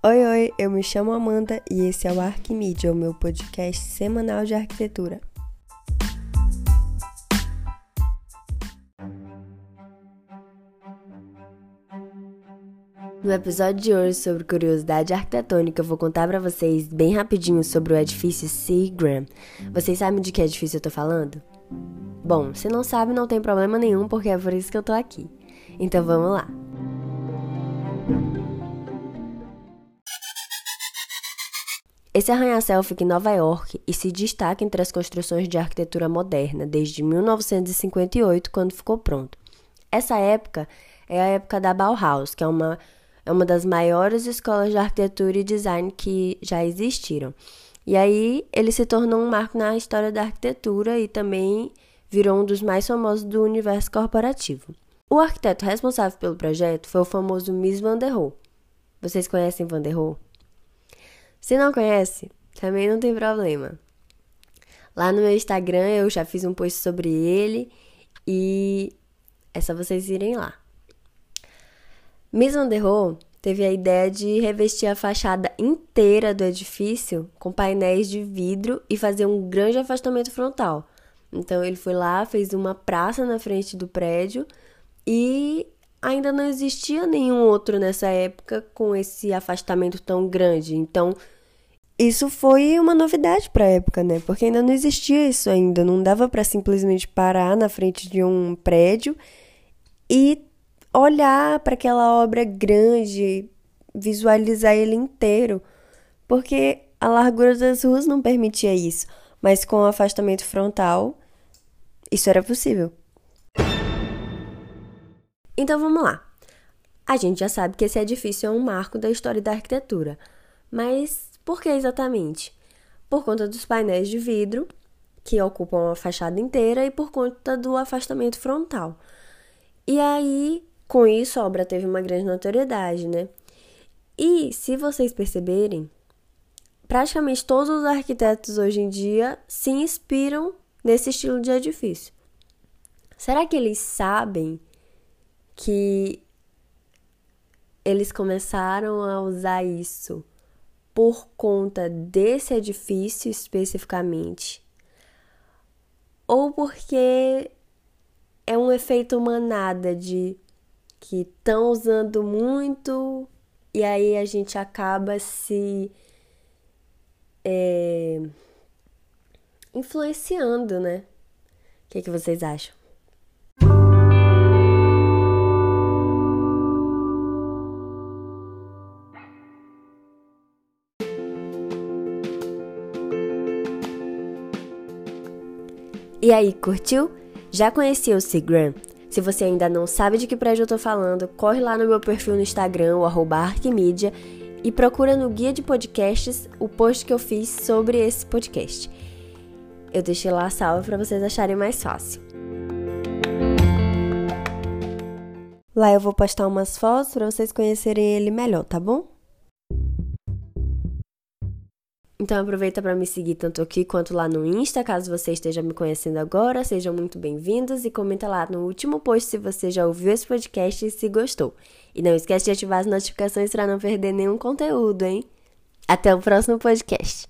Oi, oi, eu me chamo Amanda e esse é o Arquimídia, o meu podcast semanal de arquitetura. No episódio de hoje sobre curiosidade arquitetônica, eu vou contar para vocês bem rapidinho sobre o edifício Seagram. Vocês sabem de que edifício eu tô falando? Bom, se não sabe, não tem problema nenhum, porque é por isso que eu tô aqui. Então vamos lá. Esse arranha-céu fica em Nova York e se destaca entre as construções de arquitetura moderna desde 1958, quando ficou pronto. Essa época é a época da Bauhaus, que é uma é uma das maiores escolas de arquitetura e design que já existiram. E aí ele se tornou um marco na história da arquitetura e também virou um dos mais famosos do universo corporativo. O arquiteto responsável pelo projeto foi o famoso Mies van der Rohe. Vocês conhecem Van der Rohe? Se não conhece, também não tem problema. Lá no meu Instagram eu já fiz um post sobre ele e é só vocês irem lá. Rohe teve a ideia de revestir a fachada inteira do edifício com painéis de vidro e fazer um grande afastamento frontal. Então ele foi lá, fez uma praça na frente do prédio e ainda não existia nenhum outro nessa época com esse afastamento tão grande. Então isso foi uma novidade para a época, né? Porque ainda não existia isso ainda, não dava para simplesmente parar na frente de um prédio e olhar para aquela obra grande, visualizar ele inteiro, porque a largura das ruas não permitia isso, mas com o afastamento frontal, isso era possível. Então vamos lá. A gente já sabe que esse edifício é um marco da história da arquitetura, mas por que exatamente? Por conta dos painéis de vidro que ocupam a fachada inteira e por conta do afastamento frontal. E aí com isso, a obra teve uma grande notoriedade, né? E, se vocês perceberem, praticamente todos os arquitetos hoje em dia se inspiram nesse estilo de edifício. Será que eles sabem que eles começaram a usar isso por conta desse edifício especificamente? Ou porque é um efeito manada de que estão usando muito e aí a gente acaba se é, influenciando, né? O que, que vocês acham? E aí, curtiu? Já conhecia o Seagram? Se você ainda não sabe de que prédio eu tô falando, corre lá no meu perfil no Instagram, o Arquimídia, e procura no guia de podcasts o post que eu fiz sobre esse podcast. Eu deixei lá salvo para vocês acharem mais fácil. Lá eu vou postar umas fotos para vocês conhecerem ele melhor, tá bom? Então aproveita para me seguir tanto aqui quanto lá no Insta, caso você esteja me conhecendo agora, sejam muito bem-vindos e comenta lá no último post se você já ouviu esse podcast e se gostou. E não esquece de ativar as notificações para não perder nenhum conteúdo, hein? Até o próximo podcast.